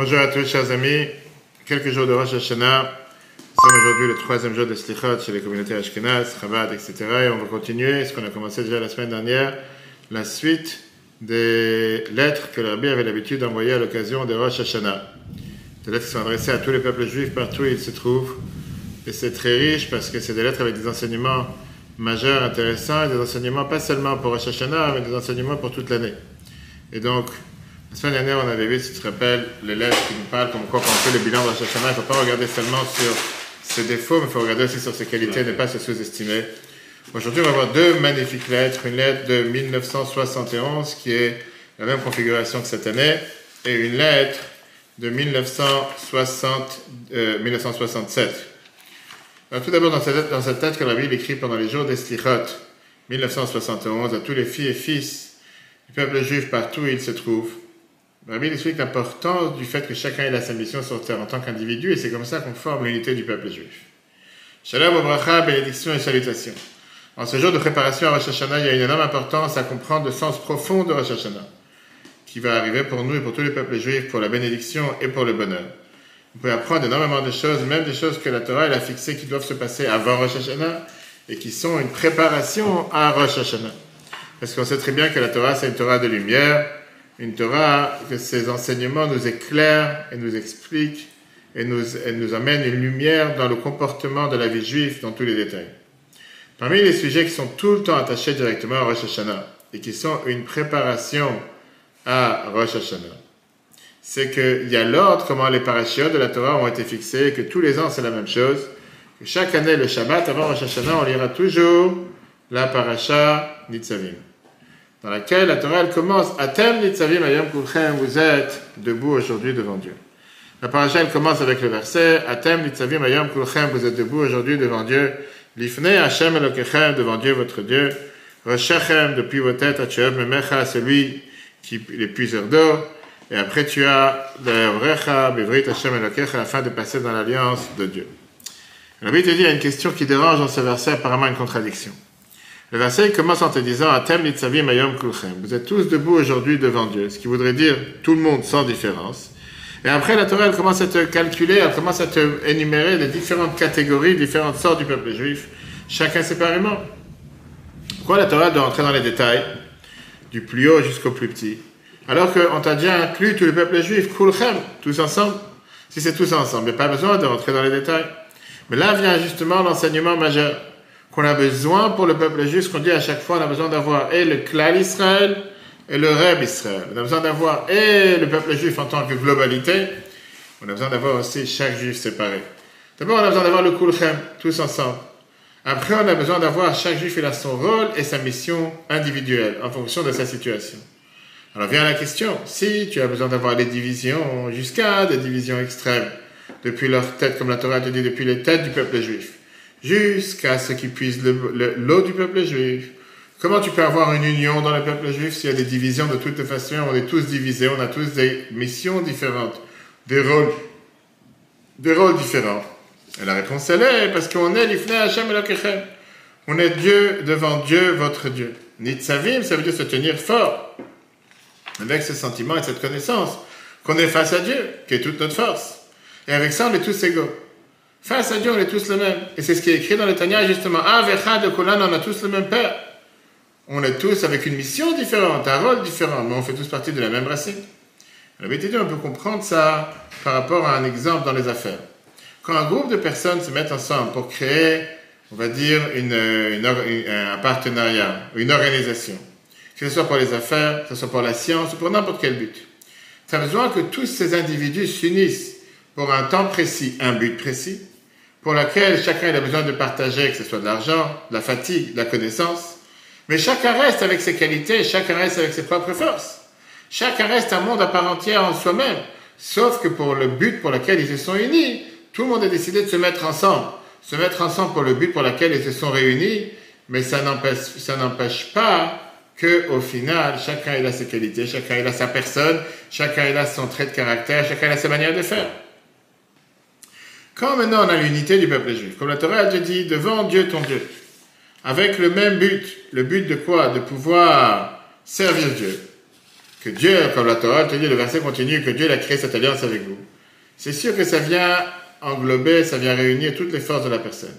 Bonjour à tous, chers amis. Quelques jours de Rosh Hashanah. Nous sommes aujourd'hui le troisième jour de Slichot chez les communautés Ashkenaz, Chabad, etc. Et on va continuer ce qu'on a commencé déjà la semaine dernière, la suite des lettres que le Rabbi avait l'habitude d'envoyer à l'occasion de Rosh Hashanah. Des lettres qui sont adressées à tous les peuples juifs partout où ils se trouvent. Et c'est très riche parce que c'est des lettres avec des enseignements majeurs, intéressants, et des enseignements pas seulement pour Rosh Hashanah, mais des enseignements pour toute l'année. Et donc, la semaine dernière, on avait vu, si tu te rappelles, les lettres qui nous parlent comme quoi quand on fait le bilan de Rosh Hashanah, il ne faut pas regarder seulement sur ses défauts, mais il faut regarder aussi sur ses qualités, ne pas se sous-estimer. Aujourd'hui, on va voir deux magnifiques lettres. Une lettre de 1971, qui est la même configuration que cette année, et une lettre de 1960, 1967. Alors, tout d'abord, dans cette lettre, dans cette lettre que la Bible écrit pendant les jours d'Estichot, 1971, à tous les filles et fils du peuple juif partout où ils se trouvent, Bible explique l'importance du fait que chacun ait sa mission sur terre en tant qu'individu, et c'est comme ça qu'on forme l'unité du peuple juif. Shalom, obracha, bénédiction et salutations. En ce jour de préparation à Rosh Hashanah, il y a une énorme importance à comprendre le sens profond de Rosh Hashanah, qui va arriver pour nous et pour tous les peuples juifs, pour la bénédiction et pour le bonheur. Vous pouvez apprendre énormément de choses, même des choses que la Torah elle a fixées qui doivent se passer avant Rosh Hashanah et qui sont une préparation à Rosh Hashanah. Parce qu'on sait très bien que la Torah, c'est une Torah de lumière, une Torah que ses enseignements nous éclairent et nous expliquent et nous, amènent une lumière dans le comportement de la vie juive dans tous les détails. Parmi les sujets qui sont tout le temps attachés directement à Rosh Hashanah et qui sont une préparation à Rosh Hashanah, c'est qu'il y a l'ordre, comment les parachiotes de la Torah ont été fixés, que tous les ans c'est la même chose. Que chaque année, le Shabbat, avant Rosh Hashanah, on lira toujours la paracha Nitzavim dans laquelle la Torah elle commence Atem nitzavim ayom kulchem, vous êtes debout aujourd'hui devant Dieu. La paracha elle commence avec le verset Atem nitzavim ayom kulchem, vous êtes debout aujourd'hui devant Dieu. Lifne Hashem elokechem, devant Dieu votre Dieu. Roshechem, depuis vos têtes, Acheob memecha, celui qui est le puiseur d'eau. Et après tu as Recha, Bevrit Hashem elokecha, afin de passer dans l'alliance de Dieu. La Bible te dit, il y a une question qui dérange dans ce verset, apparemment une contradiction. Le verset commence en te disant Atem nitzavim ayom kulchem. Vous êtes tous debout aujourd'hui devant Dieu, ce qui voudrait dire tout le monde sans différence. Et après, la Torah, elle commence à te calculer, elle commence à te énumérer les différentes catégories, différentes sortes du peuple juif, chacun séparément. Pourquoi la Torah doit entrer dans les détails, du plus haut jusqu'au plus petit, alors qu'on t'a déjà inclus tout le peuple juif, kulchem, tous ensemble? Si c'est tous ensemble, il n'y a pas besoin de rentrer dans les détails. Mais là vient justement l'enseignement majeur qu'on a besoin pour le peuple juif, ce qu'on dit à chaque fois, on a besoin d'avoir et le clan Israël et le Reb Israël. On a besoin d'avoir et le peuple juif en tant que globalité, on a besoin d'avoir aussi chaque juif séparé. D'abord, on a besoin d'avoir le Kulchem, tous ensemble. Après, on a besoin d'avoir chaque juif, il a son rôle et sa mission individuelle en fonction de sa situation. Alors vient la question, si tu as besoin d'avoir des divisions jusqu'à des divisions extrêmes, depuis leur tête, comme la Torah te dit, depuis les têtes du peuple juif, jusqu'à ce qu'ils puissent l'eau du peuple juif. Comment tu peux avoir une union dans le peuple juif s'il y a des divisions de toutes les façons? On est tous divisés, on a tous des missions différentes, des rôles, des rôles différents. Et la réponse elle est parce qu'on est l'ifne Hashem Elokechem. On est Dieu devant Dieu, votre Dieu. Nitzavim, ça veut dire se tenir fort, avec ce sentiment et cette connaissance qu'on est face à Dieu, qui est toute notre force. Et avec ça, on est tous égaux. Face à Dieu, on est tous les mêmes. Et c'est ce qui est écrit dans le Tanya, justement. Avecha de Kolan, on a tous le même Père. On est tous avec une mission différente, un rôle différent, mais on fait tous partie de la même racine. La dit, on peut comprendre ça par rapport à un exemple dans les affaires. Quand un groupe de personnes se mettent ensemble pour créer, on va dire, un partenariat, une organisation, que ce soit pour les affaires, que ce soit pour la science ou pour n'importe quel but, ça a besoin que tous ces individus s'unissent pour un temps précis, un but précis, pour lequel chacun a besoin de partager, que ce soit de l'argent, de la fatigue, de la connaissance. Mais chacun reste avec ses qualités, chacun reste avec ses propres forces. Chacun reste un monde à part entière en soi-même. Sauf que pour le but pour lequel ils se sont unis, tout le monde a décidé de se mettre ensemble. Se mettre ensemble pour le but pour lequel ils se sont réunis, mais ça n'empêche, ça n'empêche pas que, au final, chacun a ses qualités, chacun a sa personne, chacun a son trait de caractère, chacun a sa manière de faire. Quand maintenant on a l'unité du peuple juif, comme la Torah a déjà dit, devant Dieu ton Dieu, avec le même but, le but de quoi? De pouvoir servir Dieu. que Dieu, comme la Torah te dit, le verset continue, que Dieu a créé cette alliance avec vous, c'est sûr que ça vient englober, ça vient réunir toutes les forces de la personne.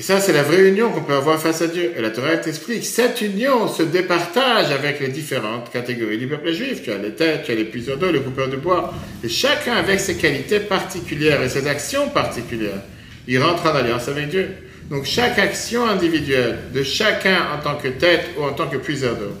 Et ça, c'est la vraie union qu'on peut avoir face à Dieu. Et la Torah t'explique, cette union se départage avec les différentes catégories du peuple juif. Tu as les têtes, tu as les puiseurs d'eau, les coupeurs de bois, et chacun avec ses qualités particulières et ses actions particulières. Il rentre en alliance avec Dieu. Donc chaque action individuelle de chacun en tant que tête ou en tant que puiseur d'eau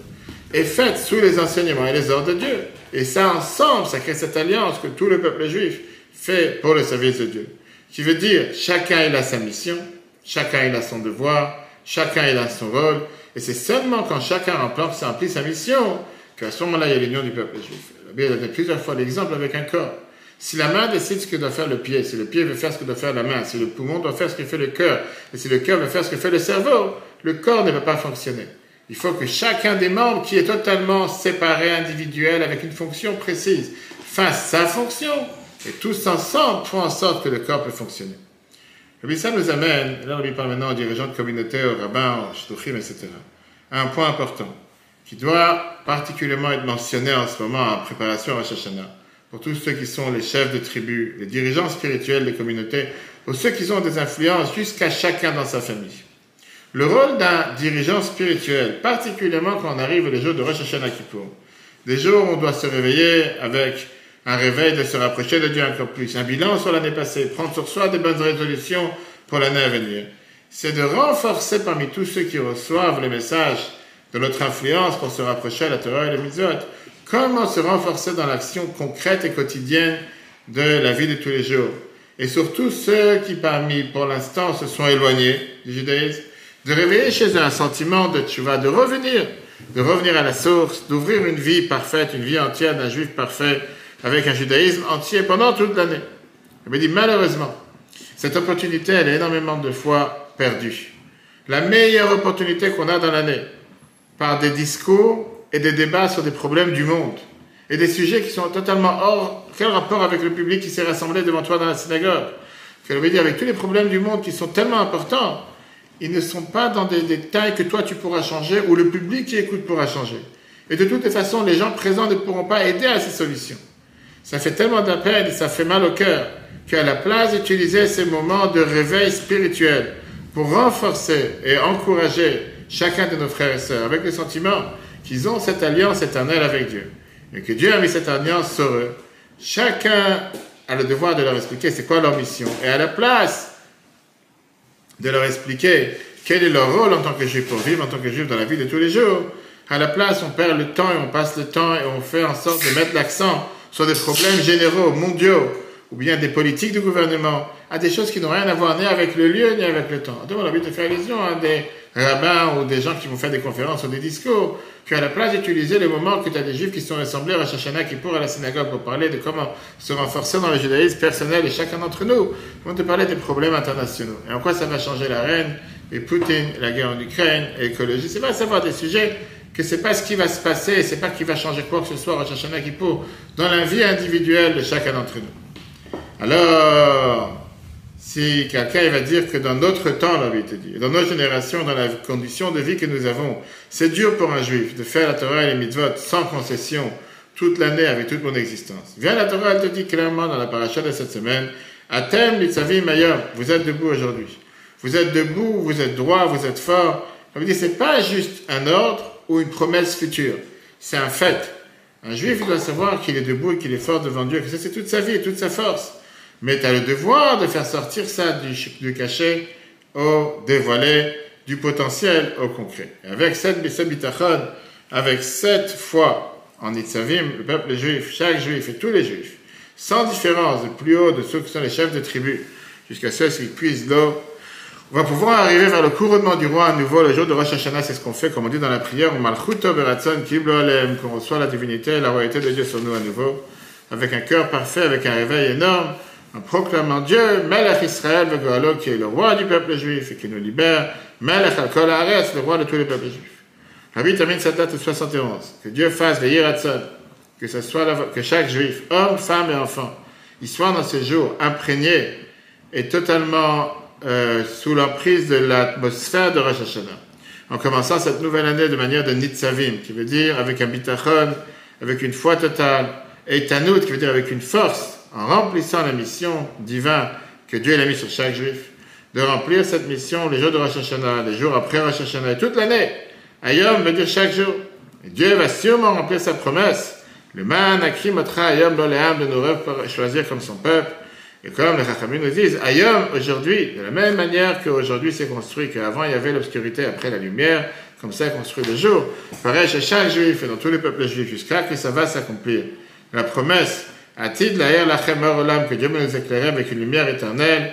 est faite sous les enseignements et les ordres de Dieu. Et ça, ensemble, ça crée cette alliance que tout le peuple juif fait pour le service de Dieu. Qui veut dire, chacun il a sa mission, chacun il a son devoir, chacun il a son rôle, et c'est seulement quand chacun remplit sa mission qu'à ce moment-là, il y a l'union du peuple juif. La Bible a donné plusieurs fois l'exemple avec un corps. Si la main décide ce que doit faire le pied, si le pied veut faire ce que doit faire la main, si le poumon doit faire ce que fait le cœur, et si le cœur veut faire ce que fait le cerveau, le corps ne va pas fonctionner. Il faut que chacun des membres, qui est totalement séparé, individuel, avec une fonction précise, fasse sa fonction, et tous ensemble font en sorte que le corps peut fonctionner. Et ça nous amène, là on lui parle maintenant aux dirigeants de communauté, aux rabbins, aux shtuchim, etc., à un point important, qui doit particulièrement être mentionné en ce moment en préparation à Rosh Hashanah, pour tous ceux qui sont les chefs de tribus, les dirigeants spirituels des communautés, ou ceux qui ont des influences jusqu'à chacun dans sa famille. Le rôle d'un dirigeant spirituel, particulièrement quand on arrive les jours de Rosh Hashanah Kippour, des jours où on doit se réveiller avec un réveil de se rapprocher de Dieu encore plus, un bilan sur l'année passée, prendre sur soi des bonnes résolutions pour l'année à venir, c'est de renforcer parmi tous ceux qui reçoivent les messages de notre influence pour se rapprocher à la Torah et la mitzvot, comment se renforcer dans l'action concrète et quotidienne de la vie de tous les jours? Et surtout ceux qui parmi, pour l'instant, se sont éloignés du judaïsme, de réveiller chez eux un sentiment de tchouva, de revenir, de revenir à la source, d'ouvrir une vie parfaite, une vie entière d'un juif parfait, avec un judaïsme entier pendant toute l'année. Il me dit, malheureusement, cette opportunité, elle est énormément de fois perdue. La meilleure opportunité qu'on a dans l'année, par des discours et des débats sur des problèmes du monde, et des sujets qui sont totalement hors, quel rapport avec le public qui s'est rassemblé devant toi dans la synagogue? Qu'elle veut dire, avec tous les problèmes du monde qui sont tellement importants, ils ne sont pas dans des détails que toi tu pourras changer ou le public qui écoute pourra changer. Et de toutes les façons, les gens présents ne pourront pas aider à ces solutions. Ça fait tellement de et ça fait mal au cœur qu'à la place d'utiliser ces moments de réveil spirituel pour renforcer et encourager chacun de nos frères et sœurs avec le sentiment qu'ils ont cette alliance éternelle avec Dieu et que Dieu a mis cette alliance sur eux, chacun a le devoir de leur expliquer c'est quoi leur mission. Et à la place de leur expliquer quel est leur rôle en tant que juif pour vivre en tant que juif dans la vie de tous les jours. À la place, on perd le temps et on passe le temps et on fait en sorte de mettre l'accent sur des problèmes généraux, mondiaux, ou bien des politiques du gouvernement, à des choses qui n'ont rien à voir ni avec le lieu ni avec le temps. Donc on a envie de faire allusion à des rabbins ou des gens qui vont faire des conférences ou des discours, qu'à la place d'utiliser les moments que tu as des juifs qui sont assemblés à Shashana qui pourraient à la synagogue pour parler de comment se renforcer dans le judaïsme personnel et chacun d'entre nous, vont te parler des problèmes internationaux. Et en quoi ça va changer la reine, et Poutine, la guerre en Ukraine, l'écologie. C'est pas savoir des sujets que c'est pas ce qui va se passer, c'est pas qui va changer quoi que ce soit à Shashana qui pour dans la vie individuelle de chacun d'entre nous. Alors, si quelqu'un va dire que dans notre temps, la te dit, dans notre génération, dans la condition de vie que nous avons, c'est dur pour un juif de faire la Torah et les mitzvot sans concession toute l'année avec toute mon existence. Viens la Torah, elle te dit clairement dans la paracha de cette semaine, Atem litzavim meilleur, vous êtes debout aujourd'hui. Vous êtes debout, vous êtes droit, vous êtes fort. Veut dire c'est pas juste un ordre ou une promesse future. C'est un fait. Un juif, doit savoir qu'il est debout et qu'il est fort devant Dieu, que ça c'est toute sa vie et toute sa force. Mais tu as le devoir de faire sortir ça du, cachet au dévoilé, du potentiel au concret. Et avec cette bitachon, avec cette foi en Itzavim, le peuple juif, chaque juif et tous les juifs, sans différence, de plus haut de ceux qui sont les chefs de tribu, jusqu'à ceux qui puisent l'eau, on va pouvoir arriver vers le couronnement du roi à nouveau le jour de Rosh Hashanah, c'est ce qu'on fait, comme on dit dans la prière, qu'on reçoit la divinité la royauté de Dieu sur nous à nouveau, avec un cœur parfait, avec un réveil énorme, en proclamant Dieu, Melech Israël, qui est le roi du peuple juif et qui nous libère, Melech al le roi de tous les peuples juifs. Rabbi termine cette date de 71. Que Dieu fasse veiller à que ce soit que chaque juif, homme, femme et enfant, il soit dans ce jour imprégné et totalement euh, sous l'emprise de l'atmosphère de Rosh Hashanah. en commençant cette nouvelle année de manière de Nitzavim, qui veut dire avec un bitachon, avec une foi totale, et Tanout, qui veut dire avec une force, en remplissant la mission divine que Dieu a mis sur chaque juif, de remplir cette mission les jours de Rosh Hashanah, les jours après Rosh Hashanah, toute l'année. Ayom veut dire chaque jour. Et Dieu va sûrement remplir sa promesse. Le man akri motra ayom de nous choisir comme son peuple. Et comme les Chachamim nous disent, Ayom, aujourd'hui, de la même manière qu'aujourd'hui c'est construit, qu'avant il y avait l'obscurité, après la lumière, comme ça est construit le jour. Pareil chez chaque juif et dans tous les peuples juifs, jusqu'à que ça va s'accomplir. La promesse, Atid la lachem olam, que Dieu va nous éclairer avec une lumière éternelle,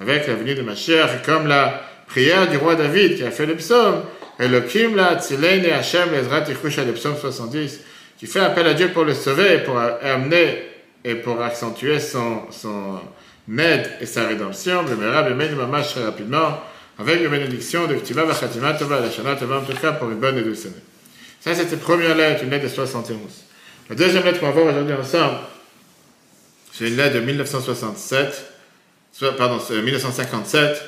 avec la venue de Mashiach, et comme la prière du roi David qui a fait le psaume, Elohim la tzilein et Hashem lezrat le psaume 70, qui fait appel à Dieu pour le sauver pour amener et pour accentuer son, son aide et sa rédemption, le Mamash très rapidement, avec une bénédiction de Ktiva Vachatima Tova, la Shana Tova, en tout cas pour une bonne et douce année. Ça, c'était la première lettre, une lettre de 71. La deuxième lettre qu'on va voir aujourd'hui ensemble, c'est une lettre de 1967, soit, pardon, 1957.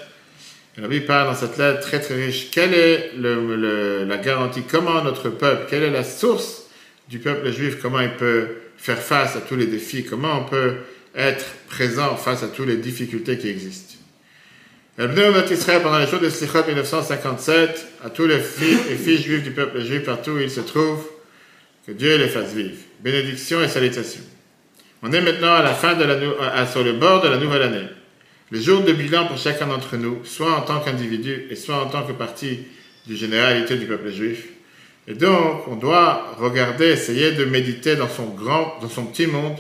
Et Rabbi parle dans cette lettre très très riche. Quelle est le, la garantie Comment notre peuple, quelle est la source du peuple juif Comment il peut faire face à tous les défis Comment on peut être présent face à toutes les difficultés qui existent notre Israël, pendant les jours de Slichot 1957, à tous les filles et filles juifs du peuple juif partout où ils se trouvent, que Dieu les fasse vivre. Bénédiction et salutations. On est maintenant à la fin de la, sur le bord de la nouvelle année. Les jours de bilan pour chacun d'entre nous, soit en tant qu'individu et soit en tant que partie du généralité du peuple juif. Et donc, on doit regarder, essayer de méditer dans son grand, dans son petit monde,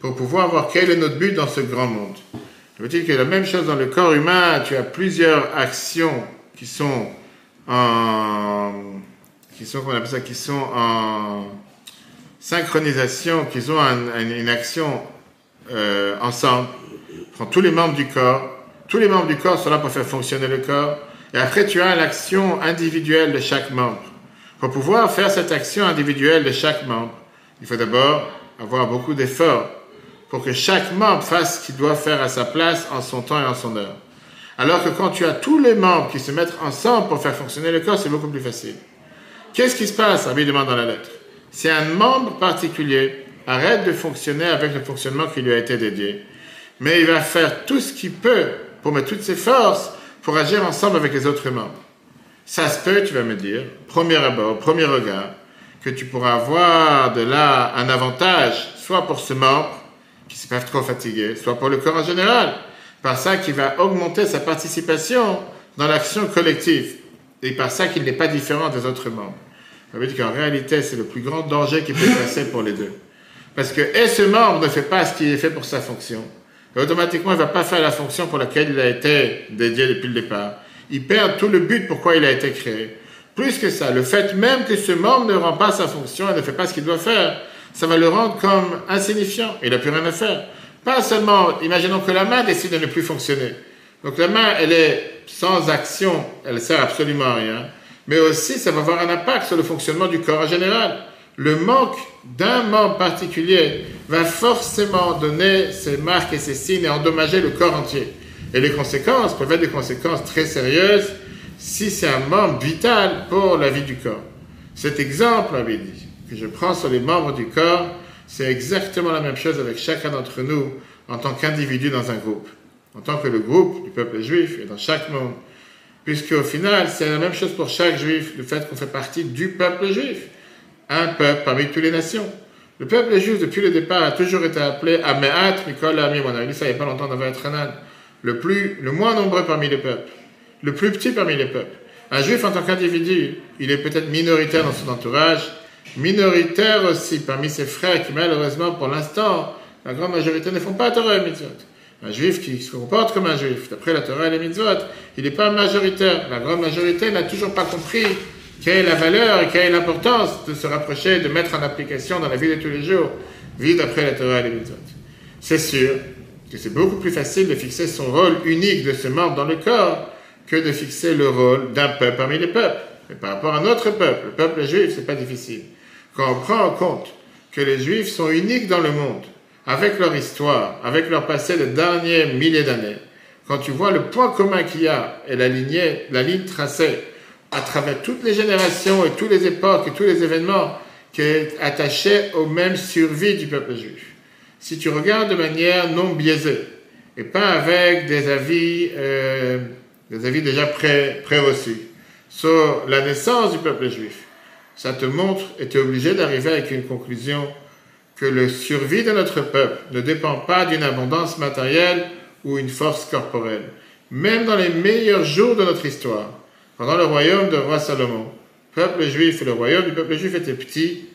pour pouvoir voir quel est notre but dans ce grand monde. Ça veut dire que la même chose dans le corps humain, tu as plusieurs actions qui sont en, qui sont, qui sont en synchronisation, qui ont une action euh, ensemble. Prends tous les membres du corps, tous les membres du corps sont là pour faire fonctionner le corps, et après tu as l'action individuelle de chaque membre. Pour pouvoir faire cette action individuelle de chaque membre, il faut d'abord avoir beaucoup d'efforts pour que chaque membre fasse ce qu'il doit faire à sa place en son temps et en son heure. Alors que quand tu as tous les membres qui se mettent ensemble pour faire fonctionner le corps, c'est beaucoup plus facile. Qu'est-ce qui se passe? Rabbi demande dans la lettre. Si un membre particulier arrête de fonctionner avec le fonctionnement qui lui a été dédié, mais il va faire tout ce qu'il peut pour mettre toutes ses forces pour agir ensemble avec les autres membres. Ça se peut, tu vas me dire, premier abord, premier regard, que tu pourras avoir de là un avantage, soit pour ce membre, qui s'est pas trop fatigué, soit pour le corps en général, par ça qui va augmenter sa participation dans l'action collective, et par ça qu'il n'est pas différent des autres membres. Ça veut dire qu'en réalité, c'est le plus grand danger qui peut passer pour les deux. Parce que, et ce membre ne fait pas ce qui est fait pour sa fonction, et automatiquement, il ne va pas faire la fonction pour laquelle il a été dédié depuis le départ. Il perd tout le but pourquoi il a été créé. Plus que ça, le fait même que ce membre ne rend pas sa fonction et ne fait pas ce qu'il doit faire, ça va le rendre comme insignifiant. Il n'a plus rien à faire. Pas seulement, imaginons que la main décide de ne plus fonctionner. Donc la main, elle est sans action, elle sert absolument à rien. Mais aussi, ça va avoir un impact sur le fonctionnement du corps en général. Le manque d'un membre particulier va forcément donner ses marques et ses signes et endommager le corps entier. Et les conséquences peuvent être des conséquences très sérieuses si c'est un membre vital pour la vie du corps. Cet exemple, dit, que je prends sur les membres du corps, c'est exactement la même chose avec chacun d'entre nous en tant qu'individu dans un groupe, en tant que le groupe du peuple juif et dans chaque monde. Puisque au final, c'est la même chose pour chaque juif, le fait qu'on fait partie du peuple juif, un peuple parmi toutes les nations. Le peuple juif, depuis le départ, a toujours été appelé Ameat Mikol Ami. On a ça il n'y a pas longtemps dans Vatranan. Le plus, le moins nombreux parmi les peuples. Le plus petit parmi les peuples. Un juif en tant qu'individu, il est peut-être minoritaire dans son entourage, minoritaire aussi parmi ses frères qui malheureusement pour l'instant, la grande majorité ne font pas Torah et mitzvot. Un juif qui se comporte comme un juif, d'après la Torah et les mitzvot, il n'est pas majoritaire. La grande majorité n'a toujours pas compris quelle est la valeur et quelle est l'importance de se rapprocher, de mettre en application dans la vie de tous les jours, vie d'après la Torah et les mitzvot. C'est sûr que c'est beaucoup plus facile de fixer son rôle unique de ce membre dans le corps que de fixer le rôle d'un peuple parmi les peuples. Mais par rapport à notre peuple, le peuple juif, c'est pas difficile. Quand on prend en compte que les juifs sont uniques dans le monde, avec leur histoire, avec leur passé de derniers milliers d'années, quand tu vois le point commun qu'il y a et la, ligne tracée à travers toutes les générations et toutes les époques et tous les événements qui est attaché au même survie du peuple juif. Si tu regardes de manière non biaisée et pas avec des avis, euh, des avis déjà pré, reçus sur la naissance du peuple juif, ça te montre et tu es obligé d'arriver avec une conclusion que le survie de notre peuple ne dépend pas d'une abondance matérielle ou une force corporelle. Même dans les meilleurs jours de notre histoire, pendant le royaume de roi Salomon, le peuple juif et le royaume du peuple juif étaient petits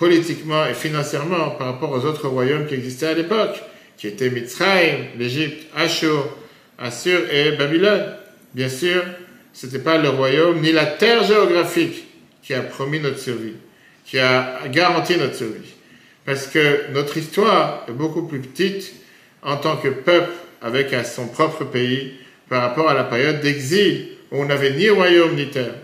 politiquement et financièrement par rapport aux autres royaumes qui existaient à l'époque, qui étaient Mitzrayim, l'Égypte, Ashur, Assur et Babylone. Bien sûr, ce n'était pas le royaume ni la terre géographique qui a promis notre survie, qui a garanti notre survie. Parce que notre histoire est beaucoup plus petite en tant que peuple avec son propre pays par rapport à la période d'exil où on n'avait ni royaume ni terre.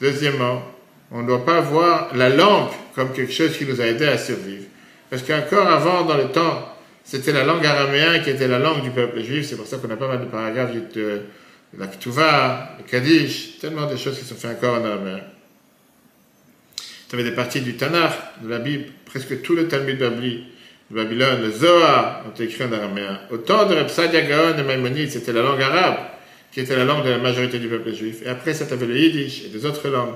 Deuxièmement, on ne doit pas voir la langue comme quelque chose qui nous a aidé à survivre. Parce qu'encore avant, dans le temps, c'était la langue araméenne qui était la langue du peuple juif. C'est pour ça qu'on a pas mal de paragraphes de, la Ketouva, le Kaddish, tellement de choses qui sont faites encore en araméen. Tu avais des parties du Tanakh, de la Bible, presque tout le Talmud Babli, de Babylone, le Zohar, ont été écrits en araméen. Au temps de Reb Gaon et Maïmonide, c'était la langue arabe, qui était la langue de la majorité du peuple juif. Et après, ça, tu avais le Yiddish et des autres langues.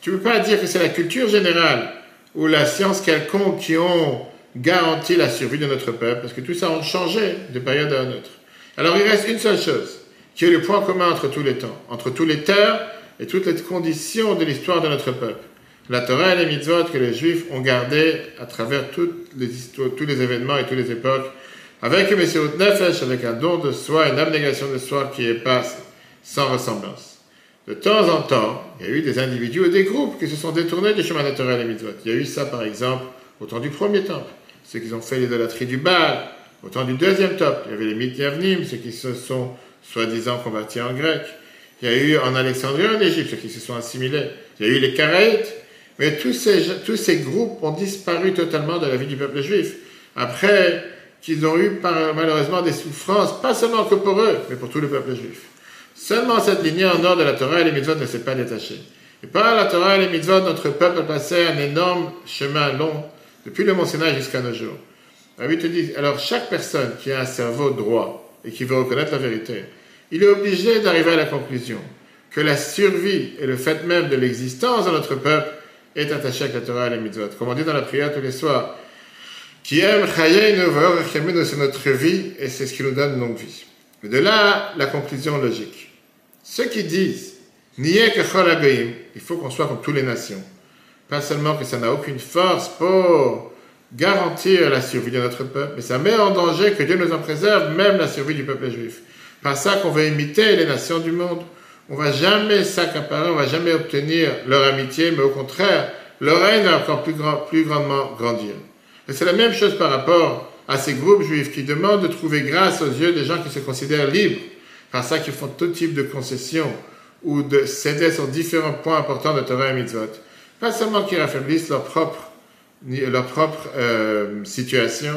Tu ne peux pas dire que c'est la culture générale ou la science quelconque qui ont garanti la survie de notre peuple, parce que tout ça a changé de période à une autre. Alors il reste une seule chose, qui est le point commun entre tous les temps, entre tous les terres et toutes les conditions de l'histoire de notre peuple. La Torah et les mitzvot que les Juifs ont gardés à travers toutes les histoires, tous les événements et toutes les époques, avec une Nefesh, avec un don de soi, une abnégation de soi qui est pas sans ressemblance. De temps en temps, il y a eu des individus ou des groupes qui se sont détournés du chemin naturel et mitzvot. Il y a eu ça, par exemple, au temps du premier temple, ceux qui ont fait l'idolâtrie du Baal. Au temps du deuxième temple, il y avait les Mityavnim, ceux qui se sont soi-disant convertis en grec. Il y a eu en Alexandrie, en Égypte, ceux qui se sont assimilés. Il y a eu les Caraïtes. Mais tous ces, tous ces groupes ont disparu totalement de la vie du peuple juif. Après qu'ils ont eu malheureusement des souffrances, pas seulement que pour eux, mais pour tout le peuple juif. Seulement cette lignée en nord de la Torah et les mitzvot ne s'est pas détachée. Et par la Torah et les mitzvot, notre peuple a passé un énorme chemin long depuis le Mont jusqu'à nos jours. te dit, alors chaque personne qui a un cerveau droit et qui veut reconnaître la vérité, il est obligé d'arriver à la conclusion que la survie et le fait même de l'existence de notre peuple est attaché avec la Torah et les mitzvot. Comme on dit dans la prière tous les soirs, qui aime c'est notre vie et c'est ce qui nous donne longue vie. Mais de là, la conclusion logique. Ceux qui disent il faut qu'on soit comme toutes les nations. Pas seulement que ça n'a aucune force pour garantir la survie de notre peuple, mais ça met en danger que Dieu nous en préserve, même la survie du peuple juif. Pas ça qu'on va imiter les nations du monde. On va jamais s'accaparer, on va jamais obtenir leur amitié, mais au contraire, leur règne va encore plus, grand, plus grandement grandir. Et c'est la même chose par rapport à ces groupes juifs qui demandent de trouver grâce aux yeux des gens qui se considèrent libres par ça qu'ils font tout type de concessions ou de céder sur différents points importants de Torah et Mitzvot. Pas seulement qu'ils affaiblissent leur propre, leur propre euh, situation,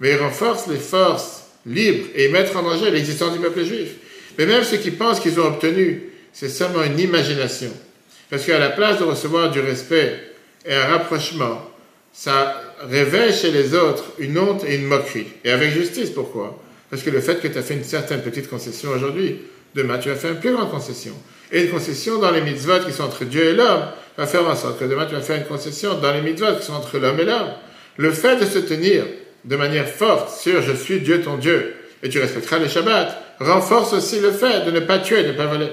mais ils renforcent les forces libres et mettent en danger l'existence du peuple juif. Mais même ceux qui pensent qu'ils ont obtenu, c'est seulement une imagination. Parce qu'à la place de recevoir du respect et un rapprochement, ça réveille chez les autres une honte et une moquerie. Et avec justice, pourquoi? Parce que le fait que tu as fait une certaine petite concession aujourd'hui, demain tu vas faire une plus grande concession. Et une concession dans les mitzvot qui sont entre Dieu et l'homme va faire en sorte que demain tu vas faire une concession dans les mitzvot qui sont entre l'homme et l'homme. Le fait de se tenir de manière forte sur je suis Dieu ton Dieu et tu respecteras les Shabbats renforce aussi le fait de ne pas tuer, de ne pas voler.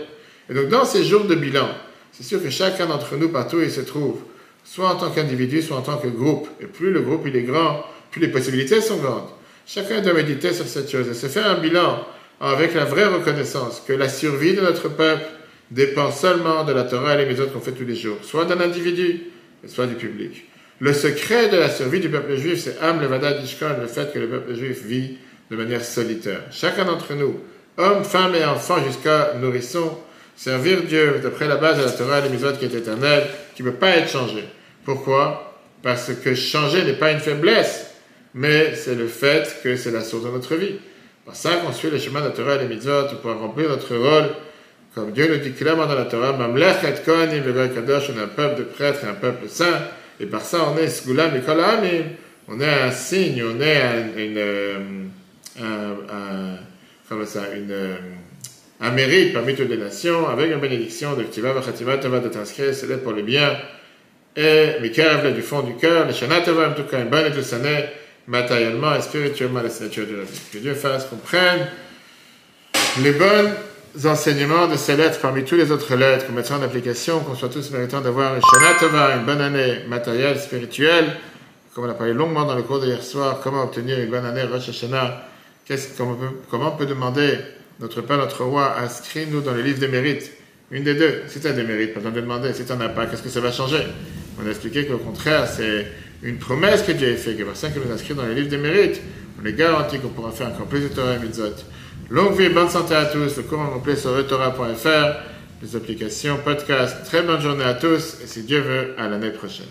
Et donc dans ces jours de bilan, c'est sûr que chacun d'entre nous, partout où il se trouve, soit en tant qu'individu, soit en tant que groupe, et plus le groupe il est grand, plus les possibilités sont grandes. Chacun doit méditer sur cette chose et se faire un bilan avec la vraie reconnaissance que la survie de notre peuple dépend seulement de la Torah et les méthodes qu'on fait tous les jours, soit d'un individu, soit du public. Le secret de la survie du peuple juif, c'est Am Levada Dishkon, le fait que le peuple juif vit de manière solitaire. Chacun d'entre nous, hommes, femmes et enfants jusqu'à nourrissons, servir Dieu d'après la base de la Torah et les méthodes qui est éternelle, qui ne peut pas être changé. Pourquoi? Parce que changer n'est pas une faiblesse, mais c'est le fait que c'est la source de notre vie. Par ça qu'on suit le chemin naturel et mitzvot pour remplir notre rôle. Comme Dieu nous dit clairement dans la Torah, Mamlech et on est un peuple de prêtres et un peuple saint, et par ça on est Sgula Mikol Amim, on est un signe, on est un, une, euh, un, ça, une, euh, un mérite parmi toutes les nations, avec une bénédiction de Ktiva Vachatima Tova de t'inscrire, c'est pour le bien, et Mikav du fond du cœur, le Shana Tova, en tout cas, une bonne et année, matériellement et spirituellement la signature de la vie. Que Dieu fasse qu'on prenne les bons enseignements de ces lettres parmi toutes les autres lettres, qu'on mette en application, qu'on soit tous méritants d'avoir une Shana Tova, une bonne année matérielle, spirituelle, comme on a parlé longuement dans le cours d'hier soir, comment obtenir une bonne année Rosh Hashanah, comment, on peut, demander notre Père, notre Roi, inscris-nous dans le livre des mérites. Une des deux. Si tu as des mérites, pas de demander. Si tu n'en as pas, qu'est-ce que ça va changer? On a expliqué qu'au contraire, c'est une promesse que Dieu a faite, que ça qu'il nous inscrit dans le livre des mérites, on est garanti qu'on pourra faire encore plus de Torah et Mitzvot. Longue vie, bonne santé à tous. Le cours complet sur retorah.fr, les applications, podcasts. Très bonne journée à tous et si Dieu veut, à l'année prochaine.